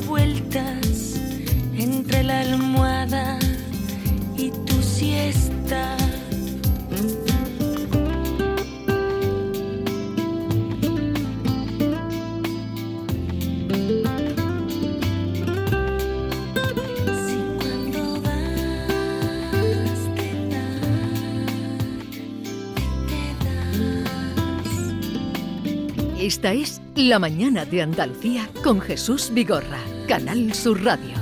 vueltas entre la almohada y tu siesta. Esta es La Mañana de Andalucía con Jesús Vigorra, Canal Sur Radio.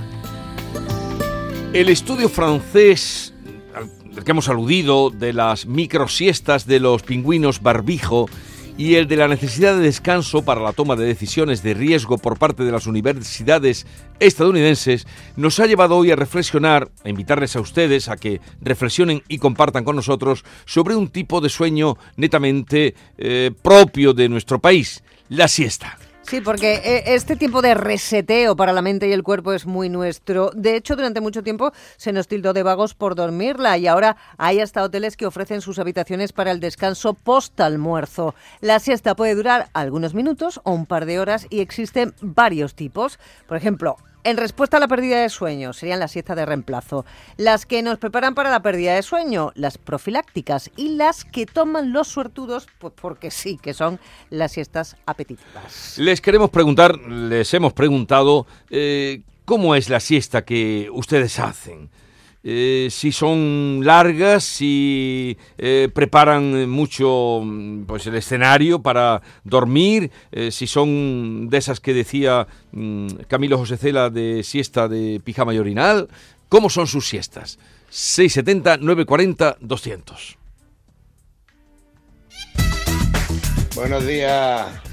El estudio francés al que hemos aludido de las microsiestas de los pingüinos barbijo y el de la necesidad de descanso para la toma de decisiones de riesgo por parte de las universidades estadounidenses nos ha llevado hoy a reflexionar, a invitarles a ustedes a que reflexionen y compartan con nosotros sobre un tipo de sueño netamente eh, propio de nuestro país, la siesta. Sí, porque eh, este tipo de reseteo para la mente y el cuerpo es muy nuestro. De hecho, durante mucho tiempo se nos tildó de vagos por dormirla y ahora hay hasta hoteles que ofrecen sus habitaciones para el descanso post-almuerzo. La siesta puede durar algunos minutos o un par de horas y existen varios tipos. Por ejemplo, en respuesta a la pérdida de sueño, serían las siestas de reemplazo. Las que nos preparan para la pérdida de sueño, las profilácticas. Y las que toman los suertudos, pues porque sí, que son las siestas apetitivas. Les queremos preguntar, les hemos preguntado, eh, ¿cómo es la siesta que ustedes hacen? Eh, si son largas, si eh, preparan mucho mm, pues el escenario para dormir, eh, si son de esas que decía mm, Camilo José Cela de siesta de pijama y orinal, ¿cómo son sus siestas? 670 940 200. Buenos días.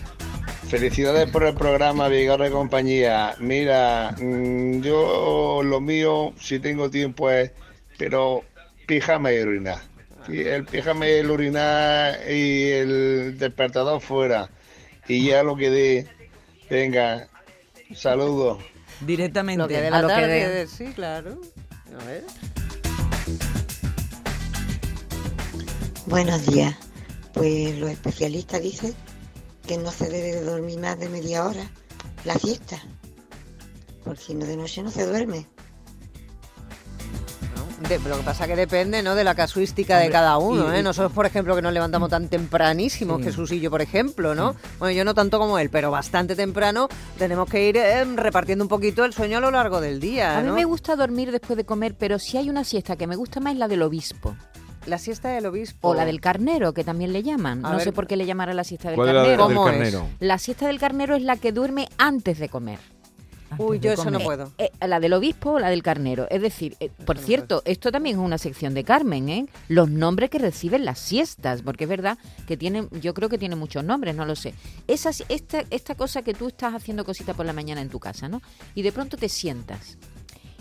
Felicidades por el programa Vigor de Compañía. Mira, mm, yo lo mío, si tengo tiempo es, pero pijama y orinar. Sí, El pijama y el orinar y el despertador fuera. Y ya lo que dé. Venga, saludos. Directamente. Lo que de a la que tarde, dé. sí, claro. A ver. Buenos días. Pues los especialistas dicen que no se debe de dormir más de media hora la fiesta. Porque si no de noche no se duerme. De- lo que pasa que depende ¿no? de la casuística de cada uno. y- ¿eh? y- Nosotros, por ejemplo, que nos levantamos tan tempranísimo, Sí. Jesús y yo, por ejemplo, ¿no? Bueno, yo no tanto como él, pero bastante temprano, tenemos que ir eh, repartiendo un poquito el sueño a lo largo del día. A mí me gusta dormir después de comer, pero si hay una siesta que me gusta más es la del obispo. La siesta del obispo. O la del carnero, que también le llaman. A no ver, sé por qué le llamará la siesta del ¿Cuál es la de- carnero. del ¿Cómo es? carnero? La siesta del carnero es la que duerme antes de comer. Uy, yo eso no puedo. Eh, la del obispo o la del carnero. Es decir, eh, por no cierto, esto también es una sección de Carmen, ¿eh? Los nombres que reciben las siestas, porque es verdad que tienen, yo creo que tiene muchos nombres, no lo sé. Esa, esta, esta cosa que tú estás haciendo cosita por la mañana en tu casa, ¿no? Y de pronto te sientas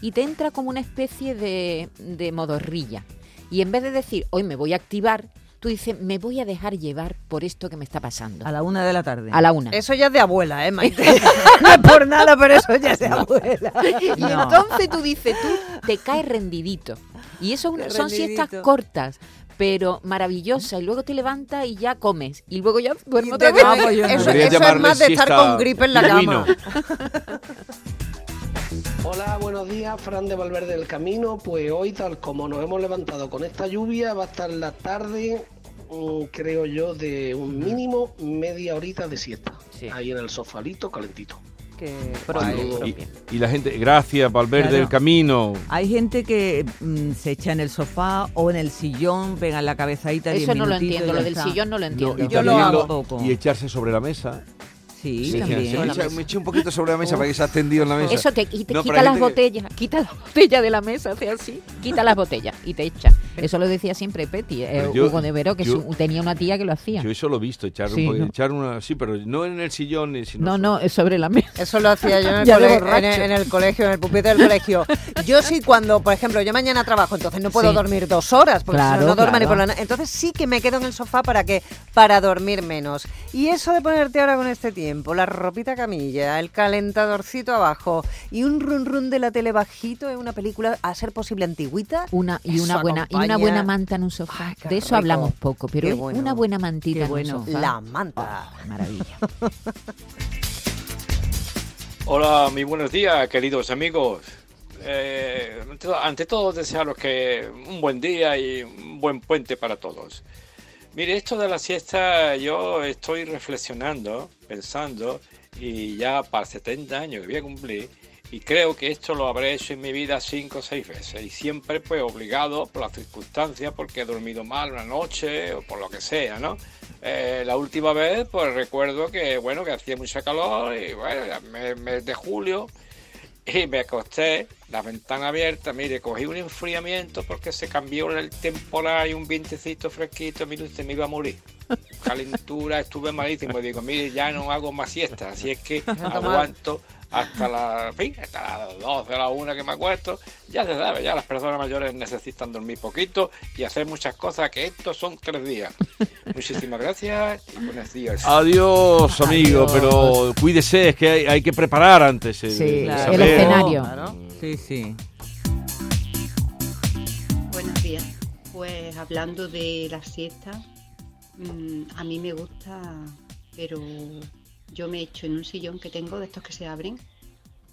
y te entra como una especie de, de modorrilla. Y en vez de decir, hoy me voy a activar, tú dices, me voy a dejar llevar por esto que me está pasando. A la una de la tarde. A la una. Eso ya es de abuela, ¿eh, Maite? no es por nada, pero eso ya es de abuela. Y No. entonces tú dices, tú te caes rendidito. Y eso Qué son siestas rendidito. cortas, pero maravillosas. Y luego te levantas y ya comes. Y luego ya te otra vez. Ah, pues no. eso eso es más de estar con gripe en la cama. Hola, buenos días, Fran de Valverde del Camino. Pues hoy, tal como nos hemos levantado con esta lluvia, va a estar la tarde, mm, creo yo, de un mínimo media horita de siesta. Sí. Ahí en el sofalito, calentito. Que. Y, y la gente, gracias, Valverde Claro. del Camino. Hay gente que mm, se echa en el sofá o en el sillón, pega la cabezadita. Eso no lo entiendo. Lo del sillón no lo entiendo. y Yo lo también hago. Poco. y echarse sobre la mesa. Sí, Sí, también. me, echa- me eché un poquito sobre la mesa para que se ha tendido en la mesa. Eso te, y te No, quita las que- botellas, quita las botellas de la mesa, hace así, quita las botellas y te echa. Eso lo decía siempre Petty, eh, yo- Hugo de Vero, que yo- su- tenía una tía que lo hacía. Yo eso lo he visto, echar, Sí, un ¿no? echar una... Sí, pero no en el sillón, sino... No, no, es sobre la mesa. Eso lo hacía yo en el, Ya de cole- borracho. en, el, en el colegio, en el pupitre del colegio. Yo sí, cuando, por ejemplo, yo mañana trabajo, entonces no puedo Sí. dormir dos horas, porque si Claro, no, no duermo ni por la noche. Entonces sí que me quedo en el sofá para que para dormir menos. Y eso de ponerte ahora con este tiempo, la ropita camilla, el calentadorcito abajo y un run run de la tele bajito en una película, a ser posible antigüita. Una y Eso una buena y una buena manta en un sofá. Ay, de eso rico. hablamos poco, pero es bueno. una buena mantita en un sofá. La manta. Oh, maravilla. Hola, muy buenos días, queridos amigos. Eh, ante todo- ante todo, desearos que un buen día y un buen puente para todos. Mire, esto de la siesta, yo estoy reflexionando, pensando, y ya para 70 años que voy a cumplir, y creo que esto lo habré hecho en mi vida cinco o seis veces, y siempre pues obligado por las circunstancias, porque he dormido mal una noche, o por lo que sea, ¿no? Eh, la última vez, pues recuerdo que, bueno, que hacía mucha calor, y bueno, ya me- mes de julio, y me acosté, la ventana abierta, mire, cogí un enfriamiento porque se cambió el temporal y un vientecito fresquito, mire usted, me iba a morir. Calentura, estuve malísimo. Digo, mire, ya no hago más siesta, así es que aguanto hasta la, en fin, hasta las 12 a la 1 que me acuesto. Ya se sabe, ya las personas mayores necesitan dormir poquito y hacer muchas cosas, que estos son tres días. Muchísimas gracias y buenos días. Adiós, amigo, Adiós. pero cuídese, es que hay, hay que preparar antes. el- Sí, el claro. el escenario. Claro. Sí, sí. Buenos días. Pues hablando de la siesta, mm, a mí me gusta, pero yo me echo en un sillón que tengo de estos que se abren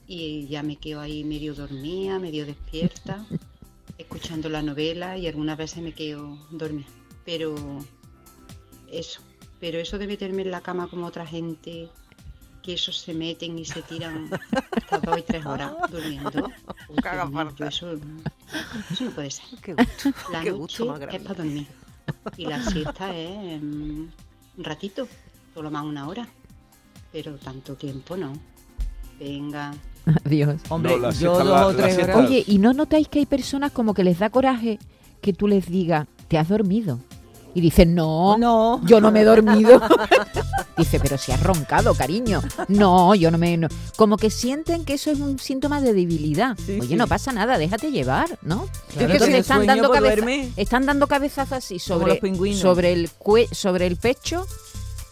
y ya me quedo ahí medio dormida, medio despierta, escuchando la novela y algunas veces me quedo dormida. Pero eso, pero eso de meterme en la cama como otra gente, que esos se meten y se tiran hasta dos y tres horas durmiendo. Uy, mío, yo eso, eso no puede ser. Qué gusto, La qué noche gusto más es para dormir. Y la siesta es un ratito, solo más una hora. Pero tanto tiempo no. Venga. Adiós. Hombre, No, yo dos la- o tres horas. Oye, ¿y no notáis que hay personas como que les da coraje que tú les digas, te has dormido? Y dicen, no, No. yo no me he dormido. Dice, pero si has roncado, cariño. No, yo no me... no". Como que sienten que eso es un síntoma de debilidad. Sí, Oye, sí. no pasa nada, déjate llevar, ¿no? Claro, Entonces tienes están dando, cabeza- están dando cabezazos así sobre, los pingüinos. sobre, el cue- sobre el pecho,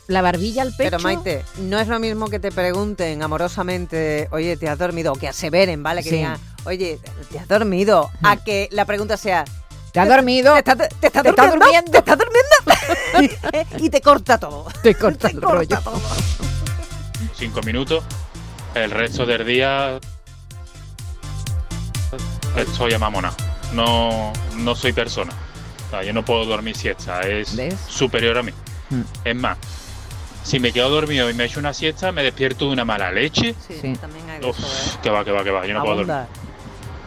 la barbilla al pecho. Pero Maite, no es lo mismo que te pregunten amorosamente, oye, ¿te has dormido? O que aseveren, ¿vale? Que Sí. digan, oye, ¿te has dormido? A que la pregunta sea, ¿Te has dormido? ¿te estás te estás ¿Te estás durmiendo? durmiendo? ¿Te estás durmiendo? y te corta todo. Te corta el corta rollo. todo. cinco minutos. El resto del día estoy a mamona. No, no soy persona. O sea, yo no puedo dormir siesta, es ¿Ves? superior a mí. Mm. Es más, si me quedo dormido y me echo una siesta, me despierto de una mala leche. Sí, Sí. también hay Uf, eso, ¿eh? que va, que va, que va, yo no puedo dormir.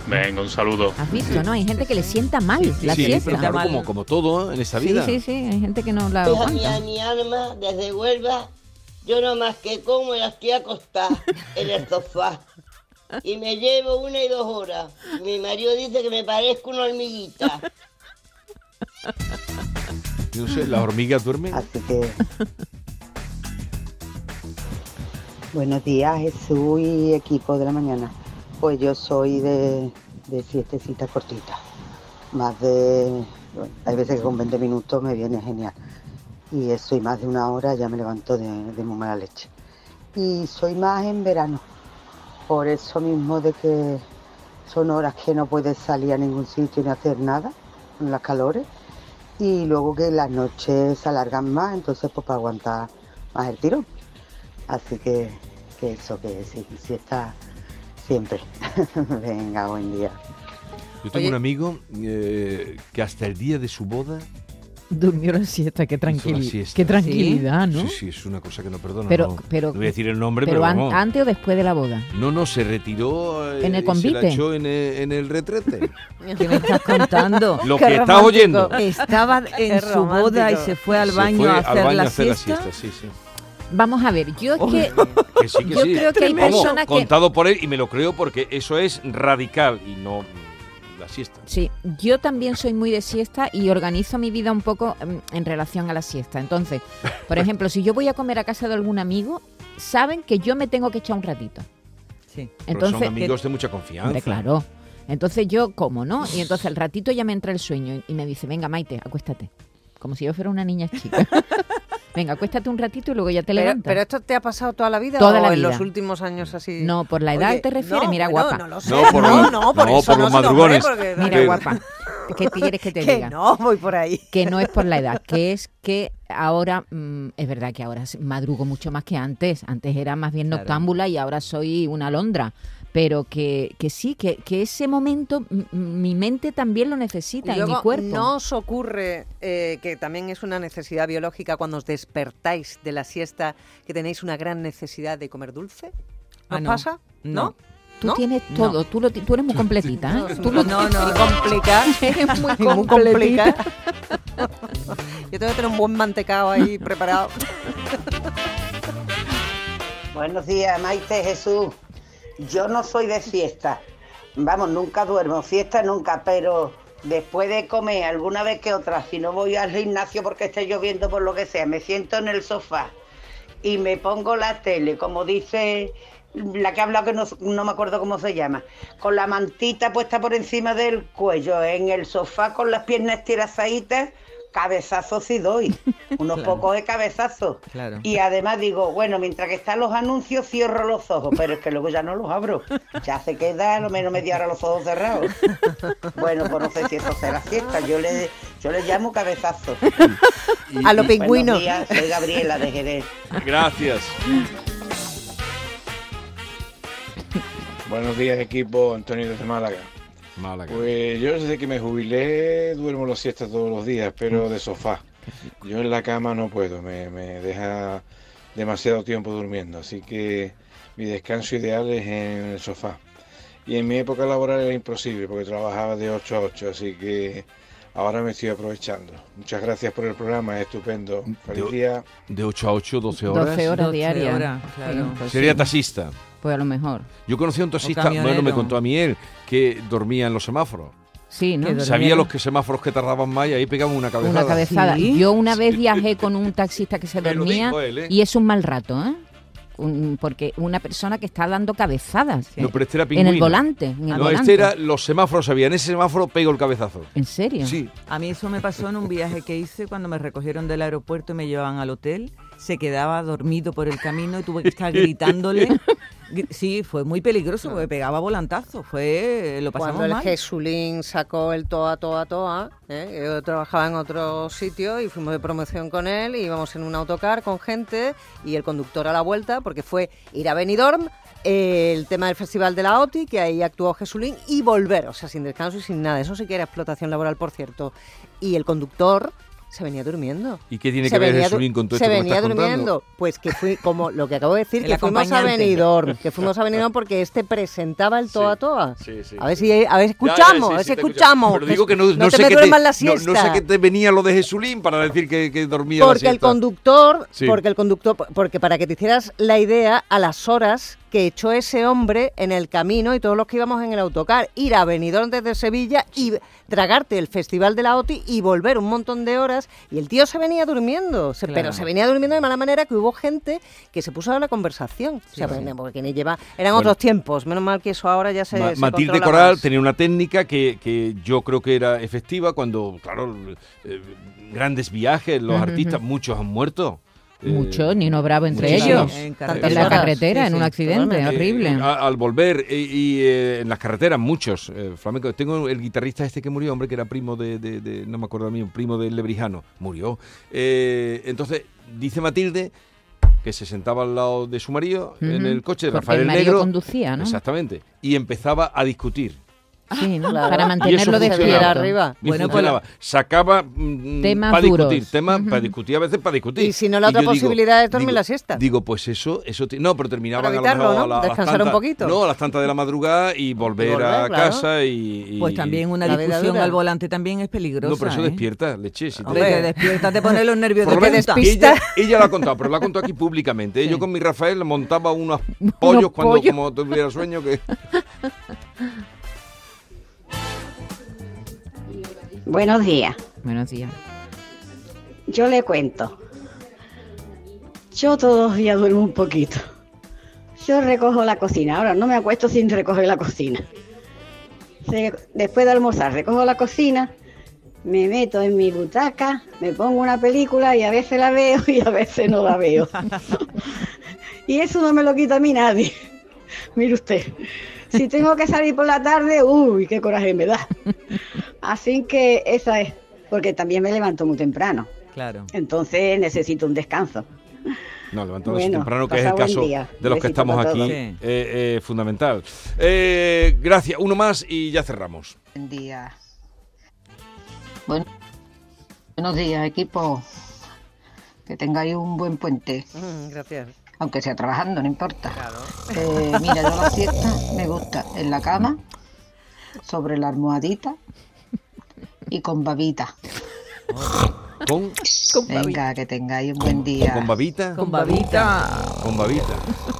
Venga, un saludo. ¿Has visto, no? Hay gente que le sienta mal la Sí, siesta. pero claro, mal. como, como todo ¿eh? en esta Sí, vida. sí, sí, hay gente que no la aguanta. mi alma, desde Huelva, yo no más que como y estoy acostada en el sofá. Y me llevo una y dos horas. Mi marido dice que me parezco una hormiguita. Yo no sé, las hormigas duermen. Así que. Buenos días, Jesús y equipo de la mañana. Pues yo soy de, de siestecitas cortitas. Más de. bueno, hay veces que con 20 minutos me viene genial. Y eso, y más de una hora ya me levanto de, de muy mala leche. Y soy más en verano. Por eso mismo de que son horas que no puedes salir a ningún sitio ni hacer nada, con las calores y luego que las noches se alargan más, entonces pues para aguantar más el tirón. Así que, que eso, que sí, sí está siempre. Venga, buen día. Yo tengo Oye. un amigo eh, que hasta el día de su boda Durmió la siesta, qué, la tranquili- siesta. qué tranquilidad, ¿no? Sí, sí, es una cosa que no perdona. Pero- no, pero- no voy a decir el nombre, Pero pero, an- vamos. antes o después de la boda. No, no, se retiró eh, ¿En el y se la convite? echó en el, en el retrete. ¿Qué me estás contando? Lo Qué que estás oyendo. Estaba en Qué su boda y se fue al baño fue a al hacer baño la a hacer siesta. sí, sí. Vamos a ver, yo es que Que sí, que yo sí. creo que hay Vamos, personas que... contado por él y me lo creo porque eso es radical y no la siesta. Sí, yo también soy muy de siesta y organizo mi vida un poco mm, en relación a la siesta. Entonces, por ejemplo, si yo voy a comer a casa de algún amigo, saben que yo me tengo que echar un ratito. Sí. Pero Entonces, son amigos de mucha confianza. Hombre, claro. Entonces yo como, ¿no? Y entonces al ratito ya me entra el sueño y me dice, venga, Maite, acuéstate. Como si yo fuera una niña chica. venga, acuéstate un ratito y luego ya te Pero, levantas. pero esto te ha pasado toda la vida Toda o la en vida. los últimos años así. No, por la edad Oye, te refieres, no, mira bueno, guapa. No lo sé. No, por no, por eso por los madrugones. porque- Mira guapa. ¿qué quieres que te Que diga? no, voy por ahí. Que no es por la edad, que es que ahora, mm, es verdad que ahora madrugo mucho más que antes. Antes era más bien Claro. noctámbula y ahora soy una alondra. Pero que, que sí, que, que ese momento mi mente también lo necesita Y en mi cuerpo. ¿no os ocurre eh, que también es una necesidad biológica cuando os despertáis de la siesta que tenéis una gran necesidad de comer dulce? ¿No Ah, no. pasa? No. Tú ¿No? tienes No. todo, tú, lo tú eres muy completita. ¿eh? Tú lo No, no, Muy no. complica. eres muy y muy completita. complica. Yo tengo que tener un buen mantecado ahí preparado. Buenos días, Maite Jesús. Yo no soy de fiesta. Vamos, nunca duermo. Fiesta nunca, pero después de comer alguna vez que otra, si no voy al gimnasio porque esté lloviendo por lo que sea, me siento en el sofá y me pongo la tele, como dice la que ha hablado que no, no me acuerdo cómo se llama, con la mantita puesta por encima del cuello, en el sofá con las piernas estirazaditas, cabezazos sí doy, unos Claro. pocos de cabezazos. Claro. Y además digo, bueno, mientras que están los anuncios cierro los ojos, pero es que luego ya no los abro. Ya se queda a lo menos media hora los ojos cerrados. Bueno, pues no sé si eso será fiesta, yo le, yo le llamo cabezazo. A los pingüinos. Buenos días, soy Gabriela de Jerez. Gracias. Buenos días, equipo. Antonio desde Málaga. Málaga. Pues yo desde que me jubilé duermo las siestas todos los días, pero de sofá. Yo en la cama no puedo, me, me deja demasiado tiempo durmiendo, así que mi descanso ideal es en el sofá. Y en mi época laboral era imposible porque trabajaba de 8 a 8, así que ahora me estoy aprovechando. Muchas gracias por el programa, es estupendo. Feliz De- día. De 8 a 8, 12 horas. 12 horas 12 diarias. horas, claro. Sí, pues Sería sí. taxista. Pues a lo mejor. Yo conocí a un taxista, bueno, me contó a mí él, que dormía en los semáforos. Sí, ¿no? Sabía los que semáforos que tardaban más y ahí pegaban una cabezada. Una cabezada. Sí. Yo una vez viajé con un taxista que se Me dormía él, ¿eh? y es un mal rato, ¿eh? Un- porque una persona que está dando cabezadas No, pero este era en el volante. En el No, volante. este era los semáforos, sabía, en ese semáforo pego el cabezazo. ¿En serio? Sí. A mí eso me pasó en un viaje que hice cuando me recogieron del aeropuerto y me llevaban al hotel. Se quedaba dormido por el camino y tuve que estar gritándole. Sí, fue muy peligroso porque pegaba volantazo. Fue, lo pasamos Cuando el mal. Jesulín sacó el Toa Toa Toa, ¿eh? yo trabajaba en otro sitio y fuimos de promoción con él, y íbamos en un autocar con gente y el conductor a la vuelta, porque fue ir a Benidorm, el tema del Festival de la OTI, que ahí actuó Jesulín, y volver, o sea, sin descanso y sin nada. Eso sí que era explotación laboral, por cierto. Y el conductor se venía durmiendo. ¿Y qué tiene Se que ver Jesulín con todo Se esto me venía estás contando? durmiendo. Pues que fui, como lo que acabo de decir, El que fuimos a. Benidorm, que fuimos a Benidorm porque este presentaba el Toa Toa. Sí, sí, A ver sí. si a ver, Ya, ya, escuchamos, sí, a ver si escuchamos. Pero digo que no, no no te sé me la no- sé qué te venía lo de Jesulín para decir que, que dormía la porque el conductor, Sí. porque el conductor, porque para que te hicieras la idea a las horas que echó ese hombre en el camino y todos los que íbamos en el autocar, ir a Benidorm desde Sevilla y tragarte el festival de la OTI y volver un montón de horas y el tío se venía durmiendo, se- pero se venía durmiendo de mala manera que hubo gente que se puso a la conversación, o sea, Sí, porque sí. porque ni lleva, eran Bueno. otros tiempos, menos mal que eso ahora ya se, Ma- se Matilde Coral más. tenía una técnica que, que yo creo que era efectiva cuando, claro, eh, grandes viajes, los artistas, muchos han muerto. Eh, Mucho, Nino Bravo entre ellos. En la carretera, Sí, en un accidente horrible. Eh, a- al volver y, y, eh, en las carreteras muchos eh, flamencos. Tengo el guitarrista este que murió, hombre, que era primo de, de- de- no me acuerdo a mí, un primo del Lebrijano, murió. Eh, entonces dice Matilde que se sentaba al lado de su marido en el coche de Porque Rafael el Negro. conducía, ¿no? Exactamente. Y empezaba a discutir. Sí, ¿no? Claro. Para Y eso mantenerlo despierto. arriba. Y Bueno, pues. Sacaba mm, Temas para discutir, temas Ujú. para discutir, a veces para discutir. Y si no, la otra posibilidad es dormir digo- la siesta. Digo, pues eso, eso no, pero terminaban Para a lo evitarlo, mejor ¿no? a la- a las Descansar un tantas- poquito. No, a las tantas de la madrugada y volver, volver, a claro. casa y, y- Pues también una discusión al volante también es peligrosa. No, pero eso ¿eh? despierta, leche. Si te- Hombre, te despierta, te pone los nervios de punta. despista. ella, ella lo ha contado, pero lo ha contado aquí públicamente. Yo con mi Rafael montaba unos pollos cuando como tuviera sueño que... Buenos días. Buenos días. Yo le cuento. Yo todos los días duermo un poquito. Yo recojo la cocina. Ahora no me acuesto sin recoger la cocina. Después de almorzar, recojo la cocina, me meto en mi butaca, me pongo una película y a veces la veo y a veces no la veo. y eso no me lo quita a mí nadie. Mire usted. Si tengo que salir por la tarde, uy, qué coraje me da. Así que esa es, porque también me levanto muy temprano. Claro. Entonces necesito un descanso. No, levantándose Bueno, temprano, que es el caso día. de los que estamos aquí, eh, eh, fundamental. Eh, gracias. Uno más y ya cerramos. Buen día. Bueno, buenos días, equipo. Que tengáis un buen puente. Mm, gracias. Aunque sea trabajando, no importa. Eh, mira, yo la siesta me gusta en la cama, sobre la almohadita y con babita. Con, Venga, que tengáis un buen día. con babita. Con babita. Con babita.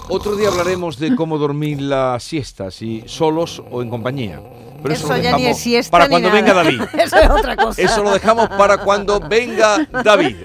Otro día hablaremos de cómo dormir la siesta, si solos o en compañía. Pero Eso lo ya ni es siesta para ni cuando nada. venga David. Eso es otra cosa. Eso lo dejamos para cuando venga David.